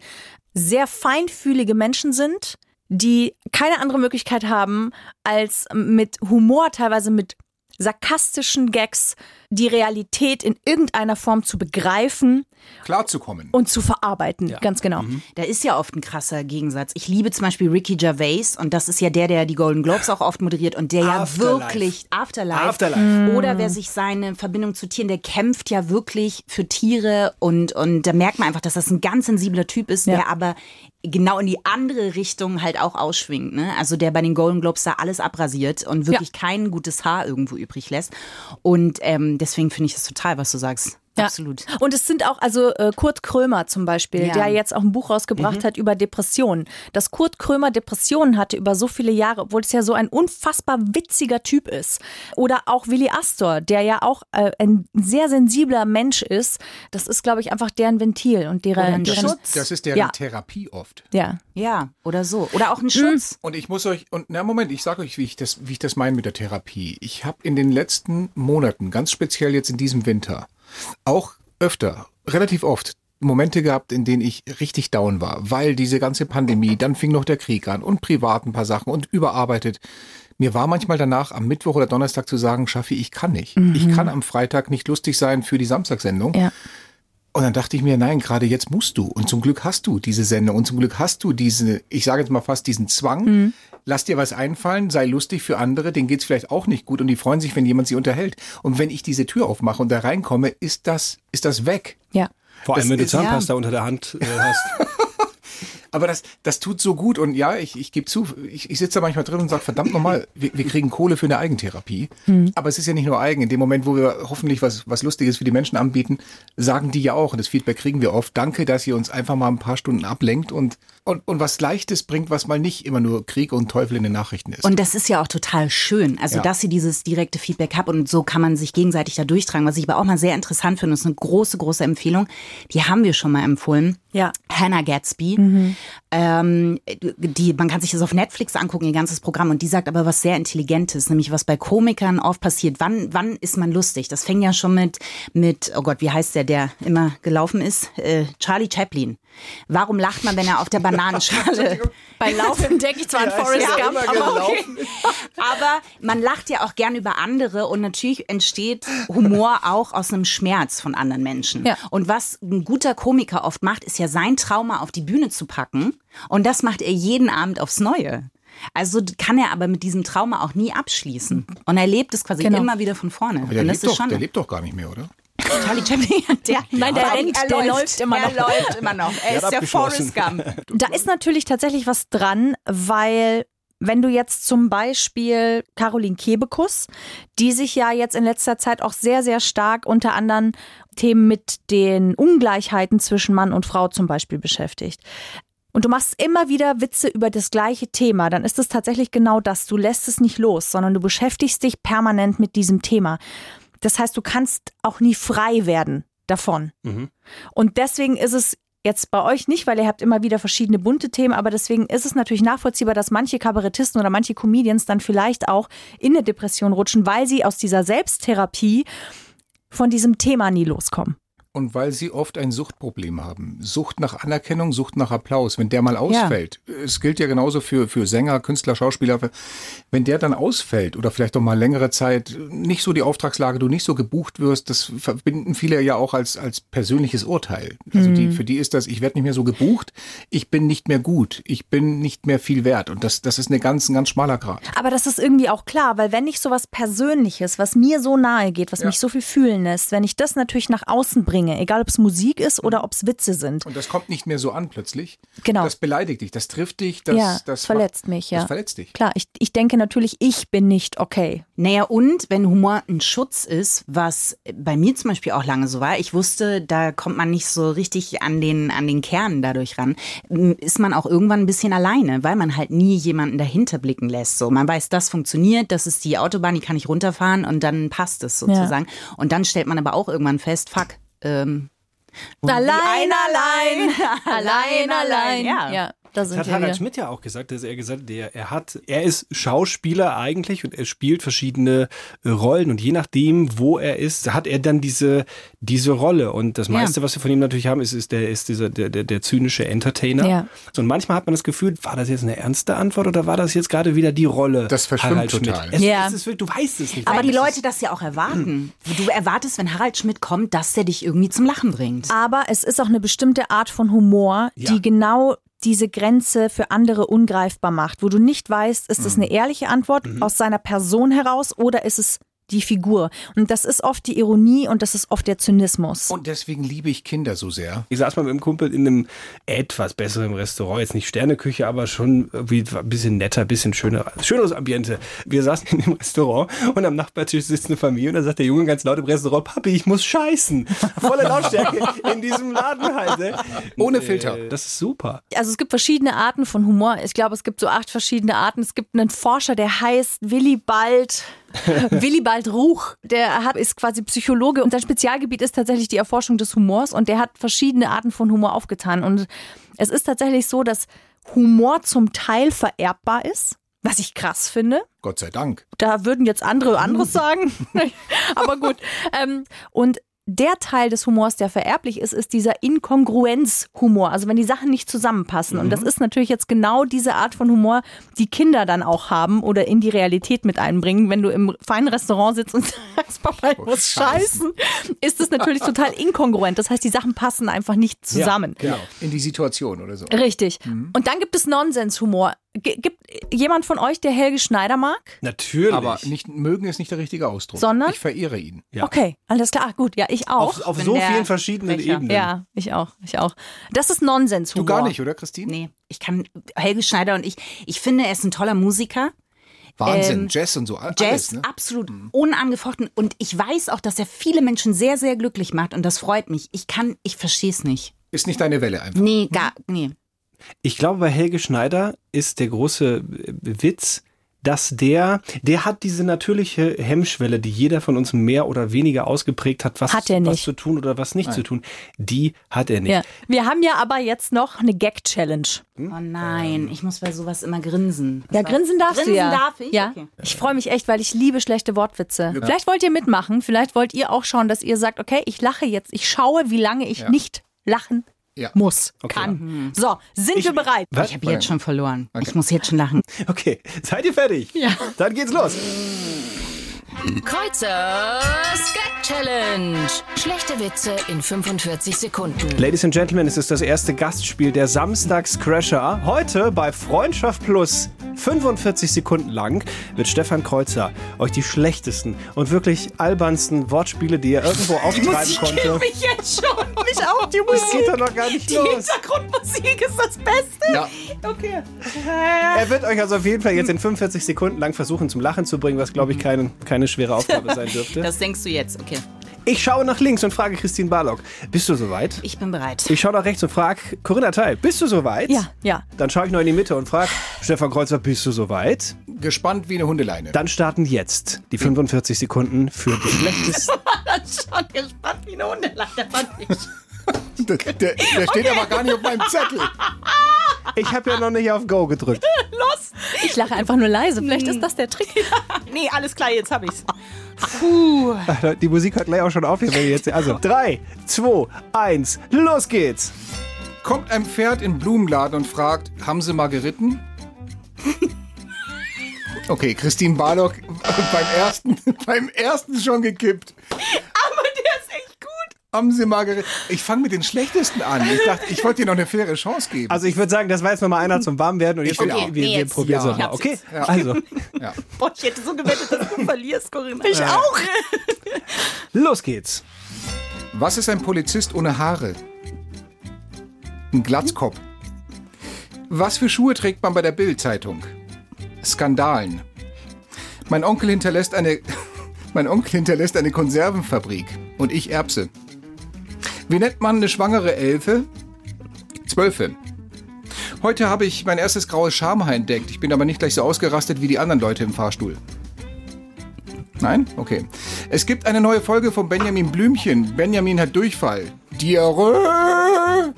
sehr feinfühlige Menschen sind, die keine andere Möglichkeit haben, als mit Humor, teilweise mit sarkastischen Gags, die Realität in irgendeiner Form zu begreifen Klarzukommen. und zu verarbeiten. Ganz genau. Da ist ja oft ein krasser Gegensatz. Ich liebe zum Beispiel Ricky Gervais und das ist ja der, der die Golden Globes auch oft moderiert und der ja Afterlife. wirklich Afterlife. Afterlife. Oder wer sich seine Verbindung zu Tieren, der kämpft ja wirklich für Tiere und, und da merkt man einfach, dass das ein ganz sensibler Typ ist, Ja. der aber genau in die andere Richtung halt auch ausschwingt. Ne? Also der bei den Golden Globes da alles abrasiert und wirklich kein gutes Haar irgendwo übrig lässt. Und ähm, deswegen finde ich das total, was du sagst. Ja. Absolut. Und es sind auch, also äh, Kurt Krömer zum Beispiel, Ja. der jetzt auch ein Buch rausgebracht hat über Depressionen. Dass Kurt Krömer Depressionen hatte über so viele Jahre, obwohl es ja so ein unfassbar witziger Typ ist. Oder auch Willi Astor, der ja auch äh, ein sehr sensibler Mensch ist. Das ist, glaube ich, einfach deren Ventil und deren, deren Schutz. Das ist deren Ja. Therapie oft. Ja. Ja, oder so. Oder auch ein Schutz. Und ich muss euch, und na Moment, ich sage euch, wie ich das, wie ich das meine mit der Therapie. Ich habe in den letzten Monaten, ganz speziell jetzt in diesem Winter, auch öfter, relativ oft Momente gehabt, in denen ich richtig down war, weil diese ganze Pandemie, dann fing noch der Krieg an und privat ein paar Sachen und überarbeitet. Mir war manchmal danach am Mittwoch oder Donnerstag zu sagen, Schaffi, ich kann nicht. Ich kann am Freitag nicht lustig sein für die Samstagssendung. Ja. Und dann dachte ich mir, nein, gerade jetzt musst du. Und zum Glück hast du diese Sendung und zum Glück hast du diese, ich sage jetzt mal fast diesen Zwang. Lass dir was einfallen, sei lustig für andere, denen geht's vielleicht auch nicht gut und die freuen sich, wenn jemand sie unterhält. Und wenn ich diese Tür aufmache und da reinkomme, ist das, ist das weg. Ja. Vor allem, Das wenn du Zahnpasta unter der Hand äh, hast. Aber das, das tut so gut und ja, ich, ich gebe zu, ich, ich sitze da manchmal drin und sage, verdammt nochmal, wir, wir kriegen Kohle für eine Eigentherapie. Aber es ist ja nicht nur Eigen. In dem Moment, wo wir hoffentlich was, was Lustiges für die Menschen anbieten, sagen die ja auch, und das Feedback kriegen wir oft, danke, dass ihr uns einfach mal ein paar Stunden ablenkt und, und, und was Leichtes bringt, was mal nicht immer nur Krieg und Teufel in den Nachrichten ist. Und das ist ja auch total schön, also Ja. dass sie dieses direkte Feedback haben und so kann man sich gegenseitig da durchtragen. Was ich aber auch mal sehr interessant finde, ist eine große, große Empfehlung. Die haben wir schon mal empfohlen. Ja. Hannah Gatsby. Ähm, die, man kann sich das auf Netflix angucken, ihr ganzes Programm. Und die sagt aber was sehr Intelligentes, nämlich was bei Komikern oft passiert. Wann, wann ist man lustig? Das fängt ja schon mit, mit, oh Gott, wie heißt der, der immer gelaufen ist? Äh, Charlie Chaplin. Warum lacht man, wenn er auf der Bananenschale Bei Laufen denke ich zwar an Forrest ja Gump, immer aber okay. aber man lacht ja auch gern über andere und natürlich entsteht Humor auch aus einem Schmerz von anderen Menschen. Ja. Und was ein guter Komiker oft macht, ist ja sein Trauma auf die Bühne zu packen und das macht er jeden Abend aufs Neue. Also kann er aber mit diesem Trauma auch nie abschließen. Und er lebt es quasi Genau. immer wieder von vorne. Aber der, und das lebt ist doch, schon der lebt doch gar nicht mehr, oder? Charlie Chaplin. Der, Nein, der er rennt, der läuft immer er noch. läuft immer noch. Er ist der. Forrest Gump. Da ist natürlich tatsächlich was dran, weil wenn du jetzt zum Beispiel Caroline Kebekus, die sich ja jetzt in letzter Zeit auch sehr, sehr stark unter anderem Themen mit den Ungleichheiten zwischen Mann und Frau zum Beispiel beschäftigt. und du machst immer wieder Witze über das gleiche Thema, dann ist es tatsächlich genau das. Du lässt es nicht los, sondern du beschäftigst dich permanent mit diesem Thema. Das heißt, du kannst auch nie frei werden davon. Und deswegen ist es jetzt bei euch nicht, weil ihr habt immer wieder verschiedene bunte Themen, aber deswegen ist es natürlich nachvollziehbar, dass manche Kabarettisten oder manche Comedians dann vielleicht auch in eine Depression rutschen, weil sie aus dieser Selbsttherapie von diesem Thema nie loskommen. Und weil sie oft ein Suchtproblem haben. Sucht nach Anerkennung, Sucht nach Applaus. Wenn der mal ausfällt, es gilt ja genauso für, für Sänger, Künstler, Schauspieler, wenn der dann ausfällt oder vielleicht auch mal längere Zeit nicht so die Auftragslage, du nicht so gebucht wirst, das verbinden viele ja auch als, als persönliches Urteil. Also die, für die ist das, ich werde nicht mehr so gebucht, ich bin nicht mehr gut, ich bin nicht mehr viel wert. Und das, das ist eine ganz, ein ganz schmaler Grad. Aber das ist irgendwie auch klar, weil wenn ich sowas Persönliches, was mir so nahe geht, was Ja. mich so viel fühlen lässt, wenn ich das natürlich nach außen bringe, egal ob es Musik ist oder ob es Witze sind. Und das kommt nicht mehr so an plötzlich. Genau. Das beleidigt dich, das trifft dich, das, ja, das verletzt macht, mich, ja. Das verletzt dich. Klar, ich, ich denke natürlich, ich bin nicht okay. Naja, und wenn Humor ein Schutz ist, was bei mir zum Beispiel auch lange so war, ich wusste, da kommt man nicht so richtig an den, an den Kern dadurch ran, ist man auch irgendwann ein bisschen alleine, weil man halt nie jemanden dahinter blicken lässt. So, man weiß, das funktioniert, das ist die Autobahn, die kann ich runterfahren und dann passt es sozusagen. Und dann stellt man aber auch irgendwann fest, fuck, ähm, Allein, allein, allein, allein. Ja. ja da Das hat wir Harald wieder. Schmidt ja auch gesagt, dass er gesagt hat, er, er hat, er ist Schauspieler eigentlich und er spielt verschiedene äh, Rollen und je nachdem, wo er ist, hat er dann diese, diese Rolle. Und das meiste, was wir von ihm natürlich haben, ist, ist der, ist dieser, der, der, der zynische Entertainer. Ja. So, und manchmal hat man das Gefühl, war das jetzt eine ernste Antwort oder war das jetzt gerade wieder die Rolle? Das verschwimmt Harald Schmidt? total. Es, Ja. es ist, wirklich- du weißt es nicht. Aber die Leute das ja auch erwarten. Du erwartest, wenn Harald Schmidt kommt, dass der dich irgendwie zum Lachen bringt. Aber es ist auch eine bestimmte Art von Humor, Ja. die genau diese Grenze für andere ungreifbar macht, wo du nicht weißt, ist es eine ehrliche Antwort aus seiner Person heraus oder ist es die Figur? Und das ist oft die Ironie und das ist oft der Zynismus. Und deswegen liebe ich Kinder so sehr. Ich saß mal mit einem Kumpel in einem etwas besseren Restaurant, jetzt nicht Sterneküche, aber schon irgendwie ein bisschen netter, ein bisschen schöner, schöneres Ambiente. Wir saßen in dem Restaurant und am Nachbartisch sitzt eine Familie und da sagt der Junge ganz laut im Restaurant, Papi, ich muss scheißen. Volle Lautstärke in diesem Laden halt. Ne? Ohne Filter. Das ist super. Also es gibt verschiedene Arten von Humor. Ich glaube, es gibt so acht verschiedene Arten. Es gibt einen Forscher, der heißt Willibald. Willibald Ruch, der hat, ist quasi Psychologe und sein Spezialgebiet ist tatsächlich die Erforschung des Humors und der hat verschiedene Arten von Humor aufgetan. Und es ist tatsächlich so, dass Humor zum Teil vererbbar ist, was ich krass finde. Gott sei Dank. Da würden jetzt andere anderes sagen. Aber gut. Ähm, und der Teil des Humors, der vererblich ist, ist dieser Inkongruenz-Humor. Also wenn die Sachen nicht zusammenpassen. Und das ist natürlich jetzt genau diese Art von Humor, die Kinder dann auch haben oder in die Realität mit einbringen. Wenn du im feinen Restaurant sitzt und sagst, Papa, ich muss scheißen, ist es natürlich total inkongruent. Das heißt, die Sachen passen einfach nicht zusammen. Genau. In die Situation oder so. Richtig. Und dann gibt es Nonsenshumor. G gibt jemand von euch, der Helge Schneider mag? Natürlich. Aber nicht, mögen ist nicht der richtige Ausdruck. Sondern? Ich verehre ihn. Ja. Okay, alles klar. Ah, Gut, ja, ich auch. auf, auf so vielen verschiedenen Frecher. Ebenen. Ja, ich auch, ich auch. Das ist Nonsenshumor. Du gar nicht, oder Christine? Nee, ich kann, Helge Schneider und ich, ich finde, er ist ein toller Musiker. Wahnsinn. Ähm, Jazz und so. a- Jazz, Alles, ne? absolut unangefochten. Und ich weiß auch, dass er viele Menschen sehr, sehr glücklich macht. Und das freut mich. Ich kann, ich verstehe es nicht. Ist nicht deine Welle einfach. Nee, gar, nee. Ich glaube, bei Helge Schneider ist der große Witz, dass der, der hat diese natürliche Hemmschwelle, die jeder von uns mehr oder weniger ausgeprägt hat, was, Hat er was nicht. zu tun oder was nicht zu tun. Die hat er nicht. Ja. Wir haben ja aber jetzt noch eine Gag-Challenge. Oh nein, ich muss bei sowas immer grinsen. Ja, grinsen darfst grinsen du ja. darf ich? Ja. Okay. Ich freue mich echt, weil ich liebe schlechte Wortwitze. Vielleicht wollt ihr mitmachen, vielleicht wollt ihr auch schauen, dass ihr sagt, okay, ich lache jetzt, ich schaue, wie lange ich nicht lachen Ja. muss, kann. So, sind wir bereit? Was? Ich habe jetzt schon verloren. Ich muss jetzt schon lachen. Okay, seid ihr fertig? Ja. Dann geht's los. Kreuzers Gag Challenge. Schlechte Witze in 45 Sekunden. Ladies and Gentlemen, es ist das erste Gastspiel der Samstagscrasher. Heute bei Freundschaft Plus. 45 Sekunden lang wird Stefan Kreuzer euch die schlechtesten und wirklich albernsten Wortspiele, die er irgendwo auftreiben konnte. mich jetzt schon. Mich auch. Die Das geht doch noch gar nicht los. Hintergrundmusik ist das Beste. Ja. Okay. Er wird euch also auf jeden Fall jetzt in 45 Sekunden lang versuchen zum Lachen zu bringen, was glaube ich keine, keine schwere Aufgabe sein dürfte. Das denkst du jetzt, okay. Ich schaue nach links und frage Christine Barlock, bist du soweit? Ich bin bereit. Ich schaue nach rechts und frage Corinna Teil, bist du soweit? Ja, ja. Dann schaue ich noch in die Mitte und frage Stefan Kreuzer, bist du soweit? Gespannt wie eine Hundeleine. Dann starten jetzt die 45 Sekunden für die schlechtesten. schon gespannt wie eine Hundeleine. fand ich. Der, der, der steht aber gar nicht auf meinem Zettel. Ich habe ja noch nicht auf Go gedrückt. Ich lache einfach nur leise. Vielleicht ist das der Trick. Nee, alles klar, jetzt hab ich's. Die Musik hört gleich auch schon auf hier. Wenn ihr jetzt, also 3, 2, 1, los geht's. Kommt ein Pferd in den Blumenladen und fragt, haben Sie mal geritten? Okay, Christine Barlock beim ersten, beim ersten schon gekippt. Aber der ist echt gut. Haben Sie mal? Ich fange mit den schlechtesten an. Ich dachte, ich wollte dir noch eine faire Chance geben. Also ich würde sagen, das war jetzt nochmal einer zum Warmwerden und jetzt Okay, wir, wir, nee, wir jetzt. probieren es Ja. nochmal. Okay, Ja. also ja. Boah, ich hätte so gewettet, dass du verlierst, Corinna. Ich auch. los geht's. Was ist ein Polizist ohne Haare? Ein Glatzkopf. Was für Schuhe trägt man bei der Bild-Zeitung? Skandalen. Mein Onkel hinterlässt eine, mein Onkel hinterlässt eine Konservenfabrik und ich Erbse. Wie nennt man eine schwangere Elfe? Zwölfe. Heute habe ich mein erstes graues Schamhaar entdeckt. Ich bin aber nicht gleich so ausgerastet wie die anderen Leute im Fahrstuhl. Nein? Okay. Es gibt eine neue Folge von Benjamin Blümchen. Benjamin hat Durchfall. Diarrhoe.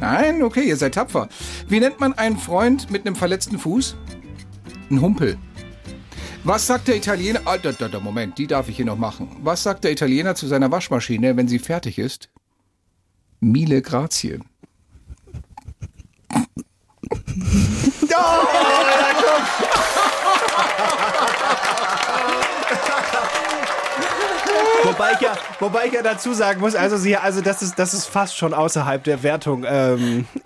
Nein? Okay, ihr seid tapfer. Wie nennt man einen Freund mit einem verletzten Fuß? Ein Humpel. Was sagt der Italiener? Ah, da, da, da, Moment, die darf ich hier noch machen. Was sagt der Italiener zu seiner Waschmaschine, wenn sie fertig ist? Mille grazie. Wobei ich, ja, wobei ich ja dazu sagen muss, also sie, also das ist, das ist fast schon außerhalb der Wertung. Ähm,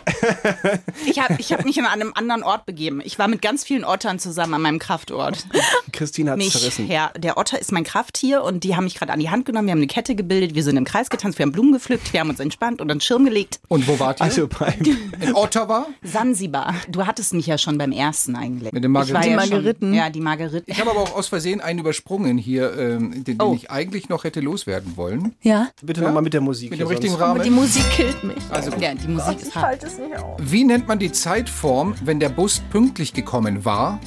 Ich habe ich hab mich an einem anderen Ort begeben. Ich war mit ganz vielen Ottern zusammen an meinem Kraftort. Christine hat es Mich, zerrissen. ja, der Otter ist mein Krafttier und die haben mich gerade an die Hand genommen. Wir haben eine Kette gebildet, wir sind im Kreis getanzt, wir haben Blumen gepflückt, wir haben uns entspannt und einen Schirm gelegt. Und wo wart ihr? Also beim, in Ottawa? Sansibar. Du hattest mich ja schon beim ersten eigentlich. Mit dem Margeriten. Ja ja, die Margeriten. Ich habe aber auch aus Versehen einen übersprungen hier, ähm, den, den Oh. ich eigentlich noch hätte loswerden wollen. Ja. bitte nochmal mit der Musik. Mit dem richtigen sonst- Rahmen. Die Musik killt mich. Also gut. Ja, die Musik ist hart. es nicht auf. Wie nennt man die Zeitform, wenn der Bus pünktlich gekommen war?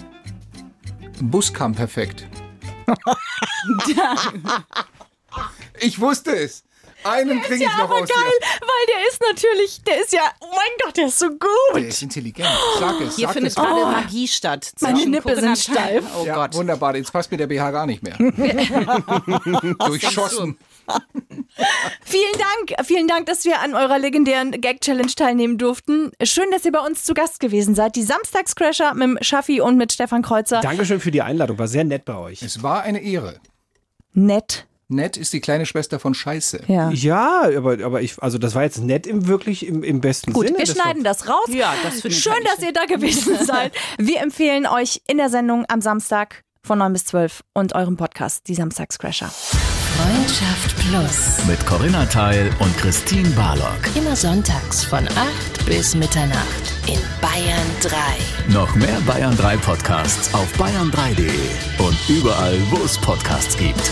Bus kam perfekt. ich wusste es. Einen kriege ich noch Aber aus geil, der ist natürlich, der ist ja, oh mein Gott, der ist so gut. Der ist intelligent. Sag es. Hier sag findet es. gerade Magie statt. Meine Nippel sind steif. Oh ja, Gott. wunderbar. Jetzt passt mir der BH gar nicht mehr. Durchschossen. Vielen Dank, vielen Dank, dass wir an eurer legendären Gag-Challenge teilnehmen durften. Schön, dass ihr bei uns zu Gast gewesen seid. Die Samstagscrasher mit dem Schaffi und mit Stefan Kreuzer. Dankeschön für die Einladung, war sehr nett bei euch. Es war eine Ehre. Nett. Nett ist die kleine Schwester von Scheiße. Ja. Ja, aber, aber ich, also das war jetzt nett im wirklich im, im besten Gut, Sinne. wir Das schneiden das raus. Ja, das finde ich Schön, dass ihr da gewesen seid. Wir empfehlen euch in der Sendung am Samstag von 9 bis 12 und eurem Podcast, die Samstagscrasher. Freundschaft Plus. Mit Corinna Teil und Christine Barlock. Immer sonntags von 8 bis Mitternacht in Bayern 3. Noch mehr Bayern 3 Podcasts auf bayern3.de und überall, wo es Podcasts gibt.